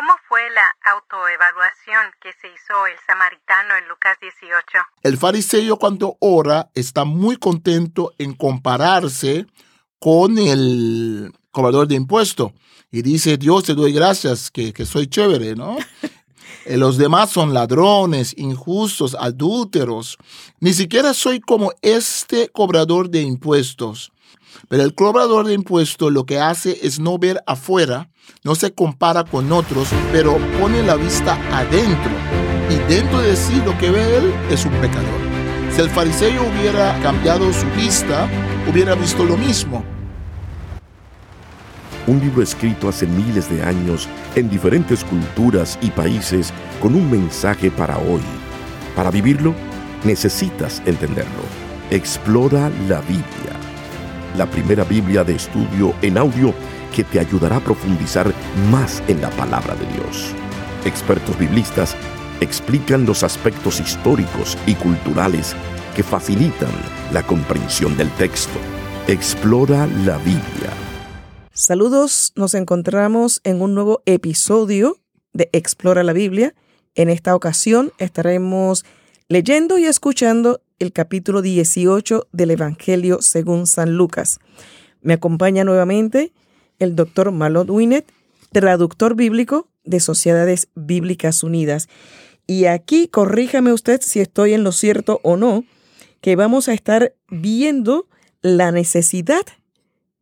¿Cómo fue la autoevaluación que se hizo el samaritano en Lucas 18? El fariseo cuando ora está muy contento en compararse con el cobrador de impuestos y dice, Dios te doy gracias que, que soy chévere, ¿no? Eh, los demás son ladrones, injustos, adúlteros. Ni siquiera soy como este cobrador de impuestos. Pero el cobrador de impuestos lo que hace es no ver afuera, no se compara con otros, pero pone la vista adentro. Y dentro de sí lo que ve él es un pecador. Si el fariseo hubiera cambiado su vista, hubiera visto lo mismo. Un libro escrito hace miles de años en diferentes culturas y países con un mensaje para hoy. Para vivirlo, necesitas entenderlo. Explora la Biblia. La primera Biblia de estudio en audio que te ayudará a profundizar más en la palabra de Dios. Expertos biblistas explican los aspectos históricos y culturales que facilitan la comprensión del texto. Explora la Biblia. Saludos, nos encontramos en un nuevo episodio de Explora la Biblia. En esta ocasión estaremos leyendo y escuchando el capítulo 18 del Evangelio según San Lucas. Me acompaña nuevamente el doctor Malot Winet, traductor bíblico de Sociedades Bíblicas Unidas. Y aquí corríjame usted si estoy en lo cierto o no, que vamos a estar viendo la necesidad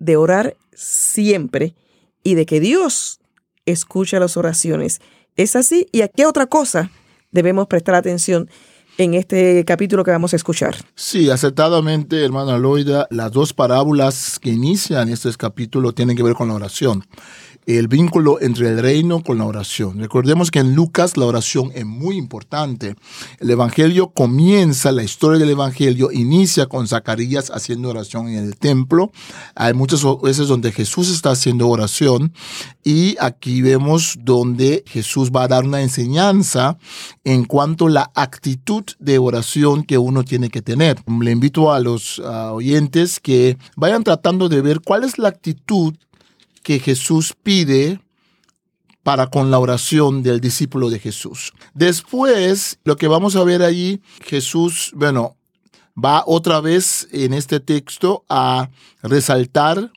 de orar siempre y de que Dios escucha las oraciones. ¿Es así? ¿Y a qué otra cosa debemos prestar atención en este capítulo que vamos a escuchar? Sí, acertadamente, hermana Loida, las dos parábolas que inician este capítulo tienen que ver con la oración el vínculo entre el reino con la oración. Recordemos que en Lucas la oración es muy importante. El Evangelio comienza, la historia del Evangelio inicia con Zacarías haciendo oración en el templo. Hay muchas veces donde Jesús está haciendo oración y aquí vemos donde Jesús va a dar una enseñanza en cuanto a la actitud de oración que uno tiene que tener. Le invito a los oyentes que vayan tratando de ver cuál es la actitud que Jesús pide para con la oración del discípulo de Jesús. Después, lo que vamos a ver allí, Jesús, bueno, va otra vez en este texto a resaltar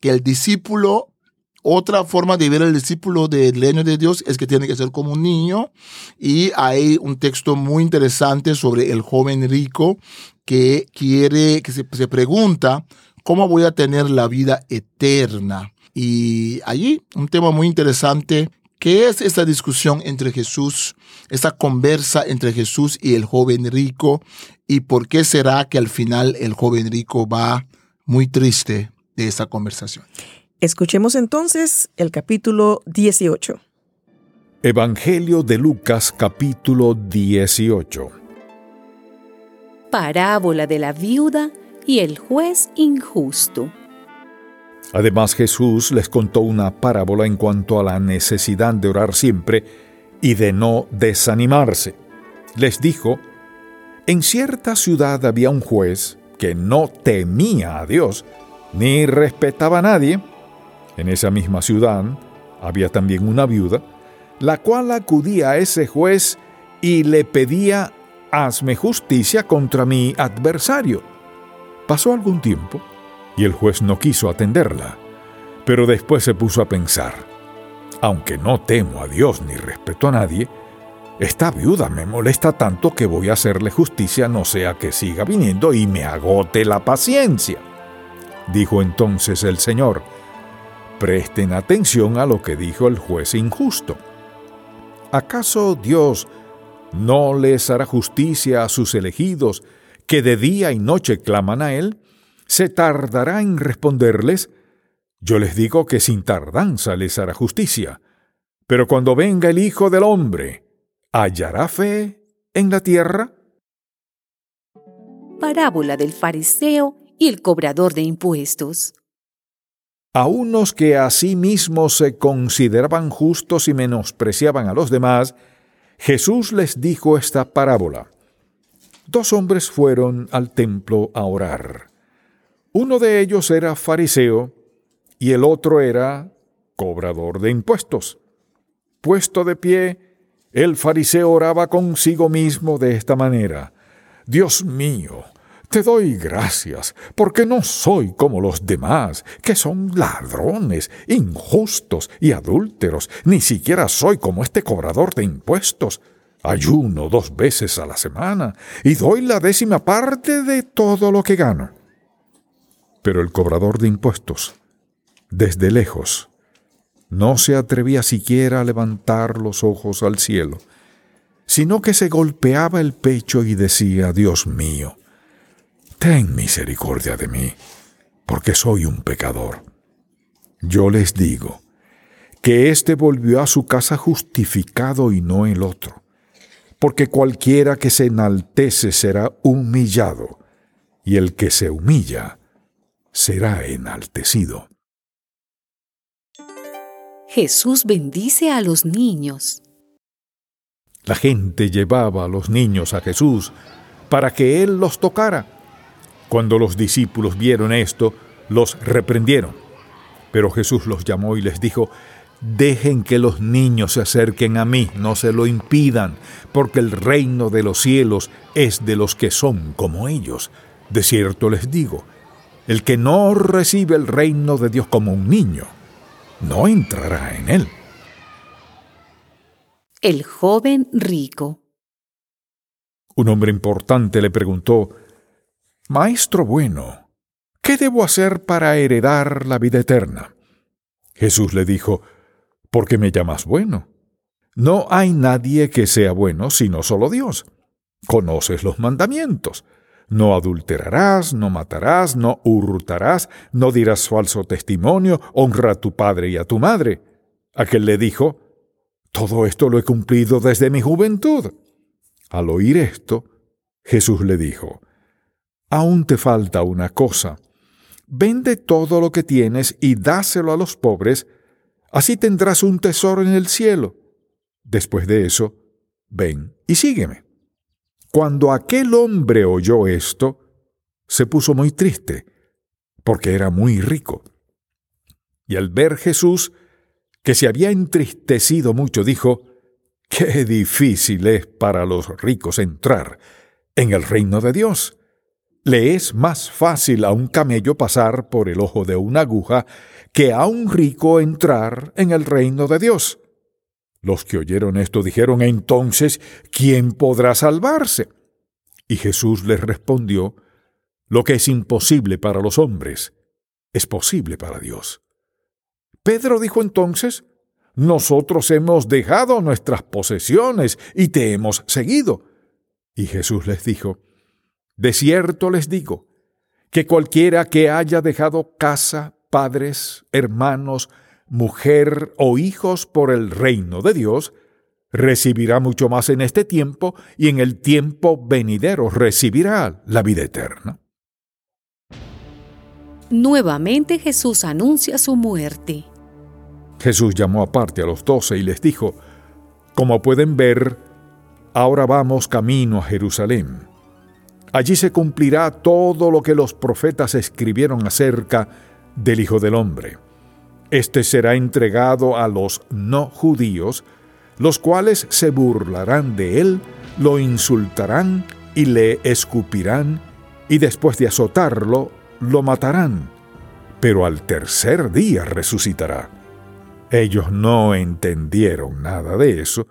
que el discípulo, otra forma de ver al discípulo del reino de Dios es que tiene que ser como un niño. Y hay un texto muy interesante sobre el joven rico que quiere, que se, se pregunta, ¿cómo voy a tener la vida eterna? Y allí un tema muy interesante, que es esta discusión entre Jesús, esta conversa entre Jesús y el joven rico, y por qué será que al final el joven rico va muy triste de esa conversación. Escuchemos entonces el capítulo 18. Evangelio de Lucas capítulo 18. Parábola de la viuda y el juez injusto. Además Jesús les contó una parábola en cuanto a la necesidad de orar siempre y de no desanimarse. Les dijo, en cierta ciudad había un juez que no temía a Dios ni respetaba a nadie. En esa misma ciudad había también una viuda, la cual acudía a ese juez y le pedía, hazme justicia contra mi adversario. Pasó algún tiempo y el juez no quiso atenderla. Pero después se puso a pensar, aunque no temo a Dios ni respeto a nadie, esta viuda me molesta tanto que voy a hacerle justicia no sea que siga viniendo y me agote la paciencia. Dijo entonces el Señor, presten atención a lo que dijo el juez injusto. ¿Acaso Dios no les hará justicia a sus elegidos que de día y noche claman a Él? Se tardará en responderles, yo les digo que sin tardanza les hará justicia. Pero cuando venga el Hijo del Hombre, ¿hallará fe en la tierra? Parábola del fariseo y el cobrador de impuestos. A unos que a sí mismos se consideraban justos y menospreciaban a los demás, Jesús les dijo esta parábola. Dos hombres fueron al templo a orar. Uno de ellos era fariseo y el otro era cobrador de impuestos. puesto de pie, el fariseo oraba consigo mismo de esta manera. Dios mío, te doy gracias, porque no soy como los demás, que son ladrones, injustos y adúlteros, ni siquiera soy como este cobrador de impuestos. Ayuno dos veces a la semana y doy la décima parte de todo lo que gano. Pero el cobrador de impuestos, desde lejos, no se atrevía siquiera a levantar los ojos al cielo, sino que se golpeaba el pecho y decía, Dios mío, ten misericordia de mí, porque soy un pecador. Yo les digo que éste volvió a su casa justificado y no el otro, porque cualquiera que se enaltece será humillado, y el que se humilla será enaltecido. Jesús bendice a los niños. La gente llevaba a los niños a Jesús para que Él los tocara cuando los discípulos vieron esto, los reprendieron. Pero Jesús los llamó y les dijo, Dejen que los niños se acerquen a mí, no se lo impidan, porque el reino de los cielos es de los que son como ellos. De cierto les digo, el que no recibe el reino de Dios como un niño, no entrará en él. El joven rico. Un hombre importante le preguntó, Maestro bueno, ¿qué debo hacer para heredar la vida eterna? Jesús le dijo, ¿por qué me llamas bueno? No hay nadie que sea bueno sino solo Dios. Conoces los mandamientos. No adulterarás, no matarás, no hurtarás, no dirás falso testimonio, honra a tu padre y a tu madre. Aquel le dijo, Todo esto lo he cumplido desde mi juventud. Al oír esto, Jesús le dijo, aún te falta una cosa. Vende todo lo que tienes y dáselo a los pobres, así tendrás un tesoro en el cielo. Después de eso, ven y sígueme. Cuando aquel hombre oyó esto, se puso muy triste, porque era muy rico. Y al ver Jesús, que se había entristecido mucho, dijo, Qué difícil es para los ricos entrar en el reino de Dios. Le es más fácil a un camello pasar por el ojo de una aguja que a un rico entrar en el reino de Dios. Los que oyeron esto dijeron entonces, ¿quién podrá salvarse? Y Jesús les respondió, lo que es imposible para los hombres, es posible para Dios. Pedro dijo entonces, nosotros hemos dejado nuestras posesiones y te hemos seguido. Y Jesús les dijo, de cierto les digo, que cualquiera que haya dejado casa, padres, hermanos, mujer o hijos por el reino de Dios, recibirá mucho más en este tiempo y en el tiempo venidero recibirá la vida eterna. Nuevamente Jesús anuncia su muerte. Jesús llamó aparte a los doce y les dijo, Como pueden ver, ahora vamos camino a Jerusalén Allí se cumplirá todo lo que los profetas escribieron acerca del Hijo del Hombre. Este será entregado a los no judíos, los cuales se burlarán de él, lo insultarán y le escupirán, y después de azotarlo, lo matarán. Pero al tercer día resucitará. Ellos no entendieron nada de eso,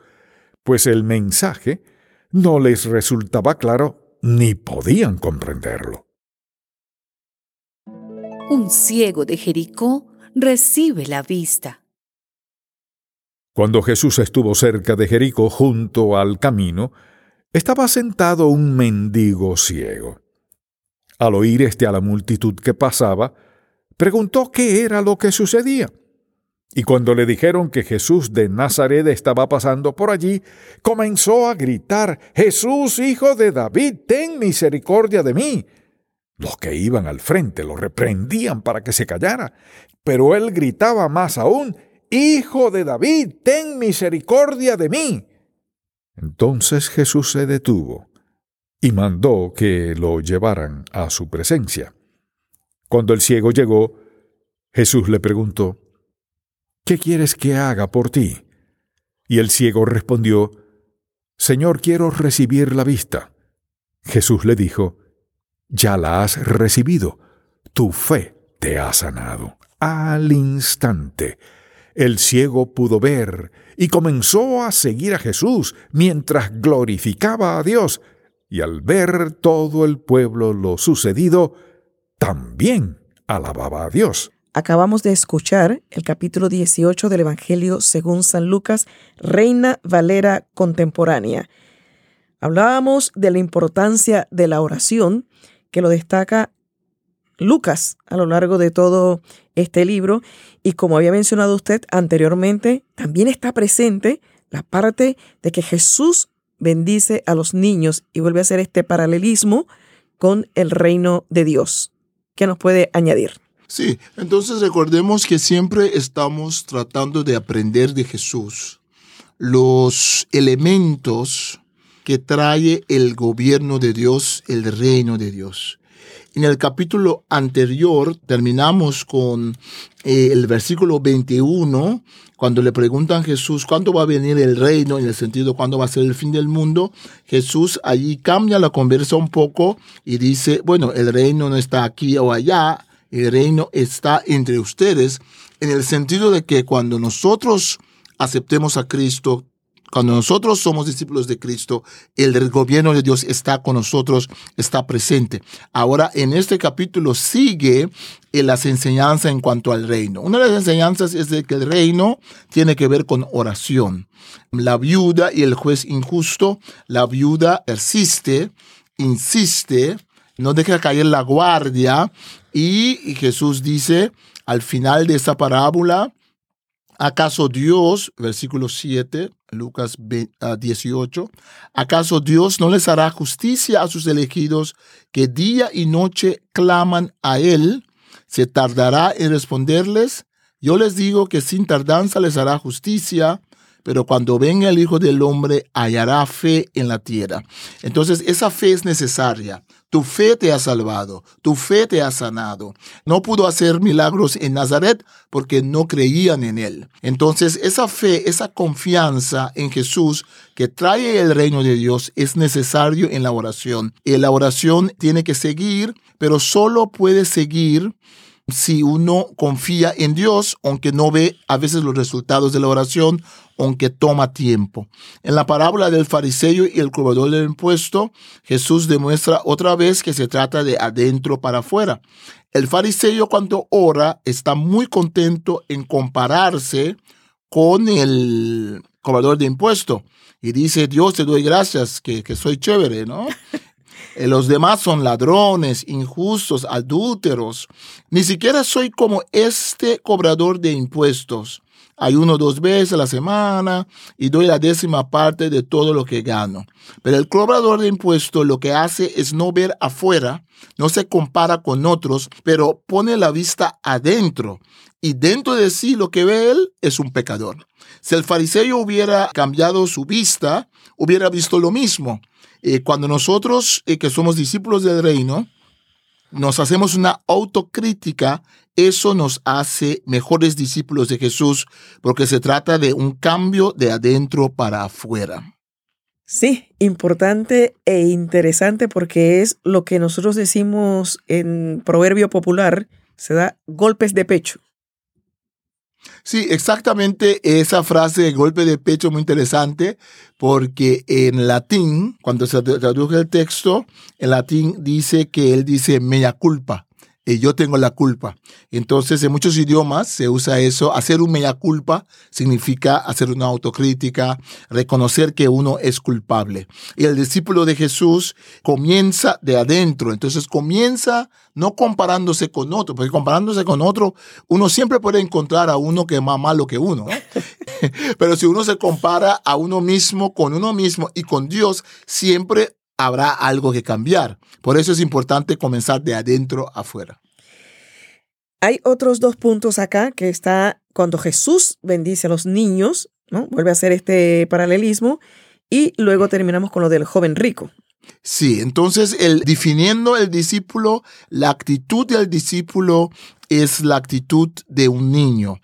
pues el mensaje no les resultaba claro ni podían comprenderlo. Un ciego de Jericó recibe la vista. Cuando Jesús estuvo cerca de Jericó, junto al camino, estaba sentado un mendigo ciego. Al oír este a la multitud que pasaba, preguntó qué era lo que sucedía. Y cuando le dijeron que Jesús de Nazaret estaba pasando por allí, comenzó a gritar, Jesús, hijo de David, ten misericordia de mí. Los que iban al frente lo reprendían para que se callara, pero él gritaba más aún, Hijo de David, ten misericordia de mí. Entonces Jesús se detuvo y mandó que lo llevaran a su presencia. Cuando el ciego llegó, Jesús le preguntó, ¿Qué quieres que haga por ti? Y el ciego respondió, Señor, quiero recibir la vista. Jesús le dijo, Ya la has recibido, tu fe te ha sanado. Al instante, el ciego pudo ver y comenzó a seguir a Jesús mientras glorificaba a Dios, y al ver todo el pueblo lo sucedido, también alababa a Dios. Acabamos de escuchar el capítulo 18 del Evangelio según San Lucas, Reina Valera Contemporánea. Hablábamos de la importancia de la oración, que lo destaca Lucas a lo largo de todo este libro. Y como había mencionado usted anteriormente, también está presente la parte de que Jesús bendice a los niños y vuelve a hacer este paralelismo con el reino de Dios. ¿Qué nos puede añadir? Sí, entonces recordemos que siempre estamos tratando de aprender de Jesús los elementos que trae el gobierno de Dios, el reino de Dios. En el capítulo anterior terminamos con eh, el versículo 21, cuando le preguntan a Jesús cuándo va a venir el reino, en el sentido cuándo va a ser el fin del mundo. Jesús allí cambia la conversa un poco y dice, bueno, el reino no está aquí o allá, el reino está entre ustedes, en el sentido de que cuando nosotros aceptemos a Cristo, cuando nosotros somos discípulos de Cristo, el gobierno de Dios está con nosotros, está presente. Ahora, en este capítulo sigue las enseñanzas en cuanto al reino. Una de las enseñanzas es de que el reino tiene que ver con oración. La viuda y el juez injusto, la viuda persiste, insiste, no deja caer la guardia y Jesús dice al final de esta parábola, ¿acaso Dios, versículo 7, Lucas 18, ¿acaso Dios no les hará justicia a sus elegidos que día y noche claman a Él? ¿Se tardará en responderles? Yo les digo que sin tardanza les hará justicia, pero cuando venga el Hijo del Hombre hallará fe en la tierra. Entonces esa fe es necesaria. Tu fe te ha salvado, tu fe te ha sanado. No pudo hacer milagros en Nazaret porque no creían en él. Entonces esa fe, esa confianza en Jesús que trae el reino de Dios es necesario en la oración. Y la oración tiene que seguir, pero solo puede seguir si uno confía en Dios, aunque no ve a veces los resultados de la oración, aunque toma tiempo. En la parábola del fariseo y el cobrador del impuesto, Jesús demuestra otra vez que se trata de adentro para afuera. El fariseo cuando ora está muy contento en compararse con el cobrador de impuesto y dice, Dios te doy gracias que, que soy chévere, ¿no? Eh, los demás son ladrones, injustos, adúlteros. Ni siquiera soy como este cobrador de impuestos. Ayuno dos veces a la semana y doy la décima parte de todo lo que gano. Pero el cobrador de impuestos lo que hace es no ver afuera, no se compara con otros, pero pone la vista adentro. Y dentro de sí lo que ve él es un pecador. Si el fariseo hubiera cambiado su vista, hubiera visto lo mismo. Eh, cuando nosotros, eh, que somos discípulos del reino, nos hacemos una autocrítica, eso nos hace mejores discípulos de Jesús, porque se trata de un cambio de adentro para afuera. Sí, importante e interesante porque es lo que nosotros decimos en proverbio popular, se da golpes de pecho. Sí, exactamente esa frase de golpe de pecho muy interesante, porque en latín, cuando se traduce el texto, en latín dice que él dice mea culpa y yo tengo la culpa. Entonces, en muchos idiomas se usa eso. Hacer un mea culpa significa hacer una autocrítica, reconocer que uno es culpable. Y el discípulo de Jesús comienza de adentro. Entonces, comienza no comparándose con otro, porque comparándose con otro, uno siempre puede encontrar a uno que es más malo que uno. Pero si uno se compara a uno mismo con uno mismo y con Dios, siempre habrá algo que cambiar. Por eso es importante comenzar de adentro afuera. Hay otros dos puntos acá que está cuando Jesús bendice a los niños, ¿no? Vuelve a hacer este paralelismo y luego terminamos con lo del joven rico. Sí, entonces el definiendo el discípulo, la actitud del discípulo es la actitud de un niño.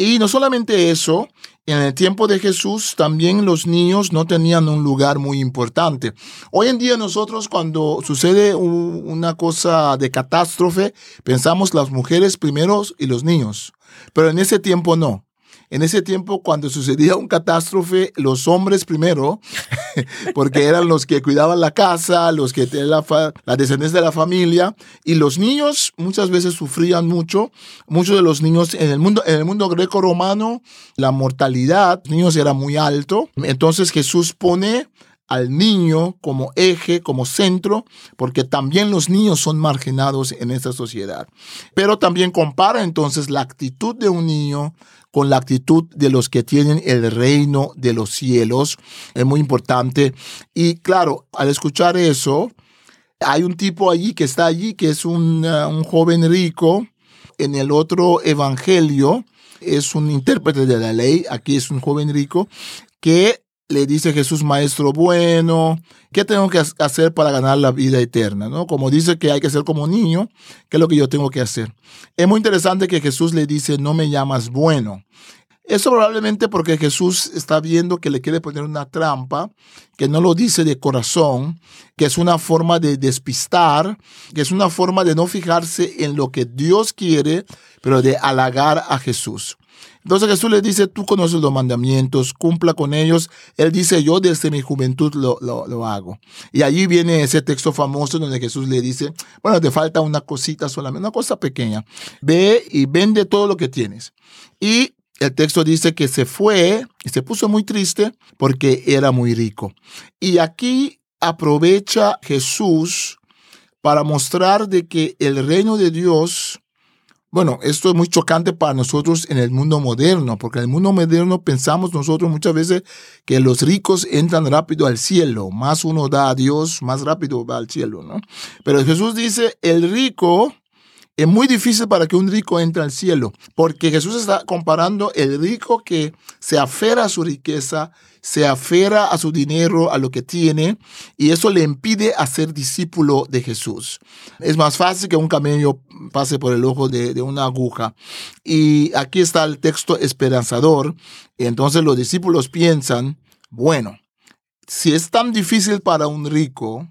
Y no solamente eso, en el tiempo de Jesús también los niños no tenían un lugar muy importante. Hoy en día nosotros cuando sucede una cosa de catástrofe, pensamos las mujeres primeros y los niños. Pero en ese tiempo no. En ese tiempo, cuando sucedía un catástrofe, los hombres primero, porque eran los que cuidaban la casa, los que tenían la, descendencia de la familia, y los niños muchas veces sufrían mucho. Muchos de los niños en el mundo, en el mundo greco-romano, la mortalidad, niños era muy alto. Entonces Jesús pone al niño como eje, como centro, porque también los niños son marginados en esta sociedad. Pero también compara entonces la actitud de un niño con la actitud de los que tienen el reino de los cielos. Es muy importante. Y claro, al escuchar eso, hay un tipo allí que está allí, que es un, uh, un joven rico. En el otro evangelio es un intérprete de la ley, aquí es un joven rico, que le dice Jesús, maestro bueno, ¿qué tengo que hacer para ganar la vida eterna? ¿No? Como dice que hay que ser como niño, ¿qué es lo que yo tengo que hacer? Es muy interesante que Jesús le dice, no me llamas bueno. Eso probablemente porque Jesús está viendo que le quiere poner una trampa, que no lo dice de corazón, que es una forma de despistar, que es una forma de no fijarse en lo que Dios quiere, pero de halagar a Jesús. Entonces Jesús le dice, tú conoces los mandamientos, cumpla con ellos. Él dice, yo desde mi juventud lo, lo, hago. Y allí viene ese texto famoso donde Jesús le dice, bueno, te falta una cosita solamente, una cosa pequeña. Ve y vende todo lo que tienes. Y el texto dice que se fue y se puso muy triste porque era muy rico. Y aquí aprovecha Jesús para mostrar de que el reino de Dios bueno, esto es muy chocante para nosotros en el mundo moderno, porque en el mundo moderno pensamos nosotros muchas veces que los ricos entran rápido al cielo, más uno da a Dios, más rápido va al cielo, ¿no? Pero Jesús dice, el rico es muy difícil para que un rico entre al cielo, porque Jesús está comparando el rico que se aferra a su riqueza, se aferra a su dinero, a lo que tiene, y eso le impide ser discípulo de Jesús. Es más fácil que un camello pase por el ojo de, de una aguja. Y aquí está el texto esperanzador. Entonces los discípulos piensan, bueno, si es tan difícil para un rico,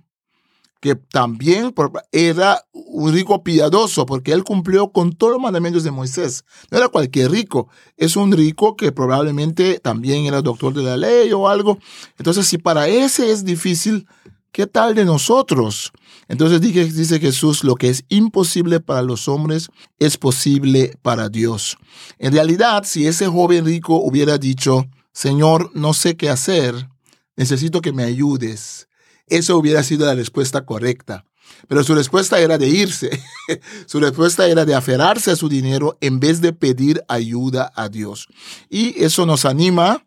que también era un rico piadoso, porque él cumplió con todos los mandamientos de Moisés. No era cualquier rico, es un rico que probablemente también era doctor de la ley o algo. Entonces, si para ese es difícil, ¿qué tal de nosotros? Entonces dice Jesús, lo que es imposible para los hombres es posible para Dios. En realidad, si ese joven rico hubiera dicho, Señor, no sé qué hacer, necesito que me ayudes eso hubiera sido la respuesta correcta. Pero su respuesta era de irse. su respuesta era de aferrarse a su dinero en vez de pedir ayuda a Dios. Y eso nos anima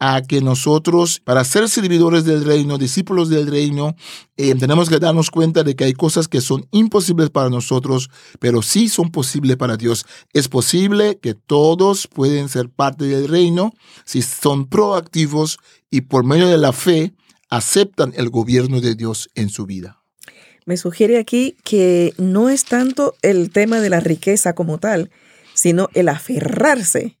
a que nosotros, para ser servidores del reino, discípulos del reino, eh, tenemos que darnos cuenta de que hay cosas que son imposibles para nosotros, pero sí son posibles para Dios. Es posible que todos pueden ser parte del reino si son proactivos y por medio de la fe aceptan el gobierno de Dios en su vida. Me sugiere aquí que no es tanto el tema de la riqueza como tal, sino el aferrarse,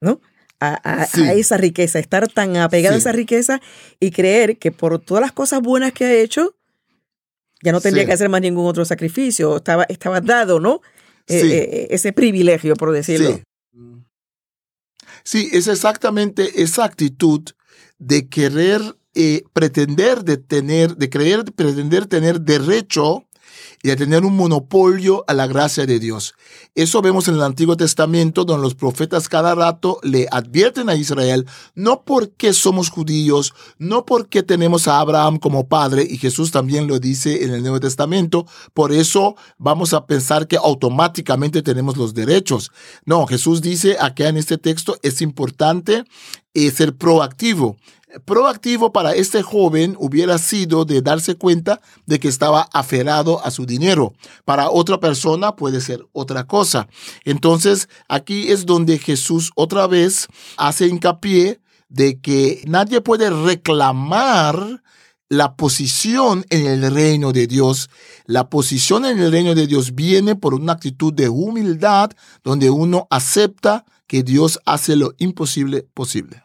¿no? A, esa riqueza, estar tan apegado a esa riqueza y creer que por todas las cosas buenas que ha hecho, ya no tendría que hacer más ningún otro sacrificio, estaba, estaba dado, ¿no? Eh, eh, ese privilegio, por decirlo. Sí, es exactamente esa actitud de querer eh, pretender de tener, de creer, pretender tener derecho y de tener un monopolio a la gracia de Dios. Eso vemos en el Antiguo Testamento, donde los profetas cada rato le advierten a Israel, no porque somos judíos, no porque tenemos a Abraham como padre, y Jesús también lo dice en el Nuevo Testamento, por eso vamos a pensar que automáticamente tenemos los derechos. No, Jesús dice acá en este texto, es importante eh, ser proactivo proactivo para este joven hubiera sido de darse cuenta de que estaba aferrado a su dinero. Para otra persona puede ser otra cosa. Entonces, aquí es donde Jesús otra vez hace hincapié de que nadie puede reclamar la posición en el reino de Dios. La posición en el reino de Dios viene por una actitud de humildad donde uno acepta que Dios hace lo imposible posible.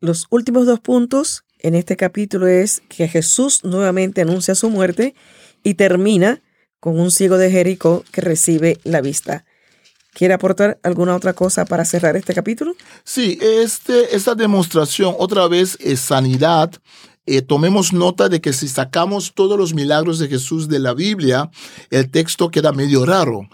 Los últimos dos puntos en este capítulo es que Jesús nuevamente anuncia su muerte y termina con un ciego de Jericó que recibe la vista. ¿Quiere aportar alguna otra cosa para cerrar este capítulo? Sí, este, esta demostración otra vez es sanidad. Eh, tomemos nota de que si sacamos todos los milagros de Jesús de la Biblia, el texto queda medio raro.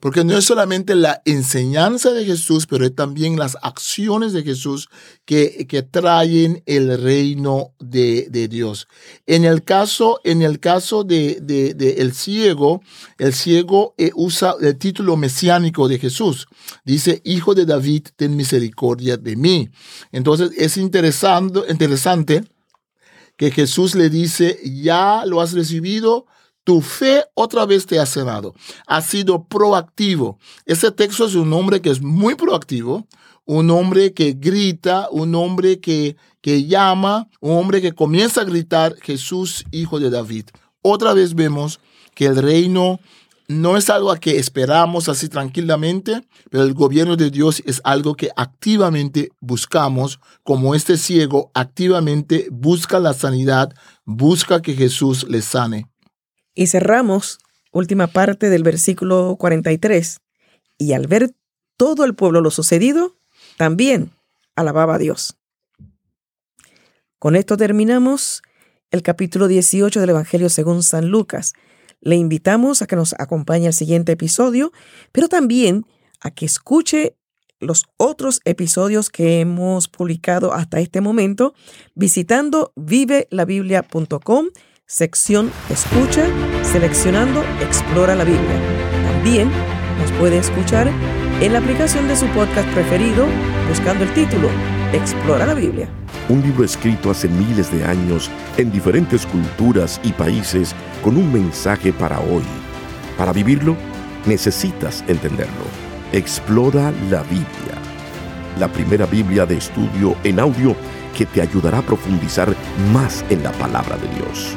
Porque no es solamente la enseñanza de Jesús, pero es también las acciones de Jesús que, que traen el reino de, de, Dios. En el caso, en el caso de, de, el ciego, el ciego eh, usa el título mesiánico de Jesús. Dice, Hijo de David, ten misericordia de mí. Entonces es interesante que Jesús le dice, ya lo has recibido, tu fe otra vez te ha sanado. Ha sido proactivo. Ese texto es un hombre que es muy proactivo, un hombre que grita, un hombre que, que llama, un hombre que comienza a gritar, Jesús, hijo de David. Otra vez vemos que el reino no es algo a que esperamos así tranquilamente, pero el gobierno de Dios es algo que activamente buscamos, como este ciego activamente busca la sanidad, busca que Jesús le sane. Y cerramos, última parte del versículo 43. Y al ver todo el pueblo lo sucedido, también alababa a Dios. Con esto terminamos el capítulo 18 del Evangelio según San Lucas. Le invitamos a que nos acompañe al siguiente episodio, pero también a que escuche los otros episodios que hemos publicado hasta este momento visitando vivelabiblia.com sección Escucha, seleccionando Explora la Biblia. También nos puede escuchar en la aplicación de su podcast preferido buscando el título Explora la Biblia. Un libro escrito hace miles de años en diferentes culturas y países con un mensaje para hoy. Para vivirlo, necesitas entenderlo. Explora la Biblia. La primera Biblia de estudio en audio que te ayudará a profundizar más en la palabra de Dios.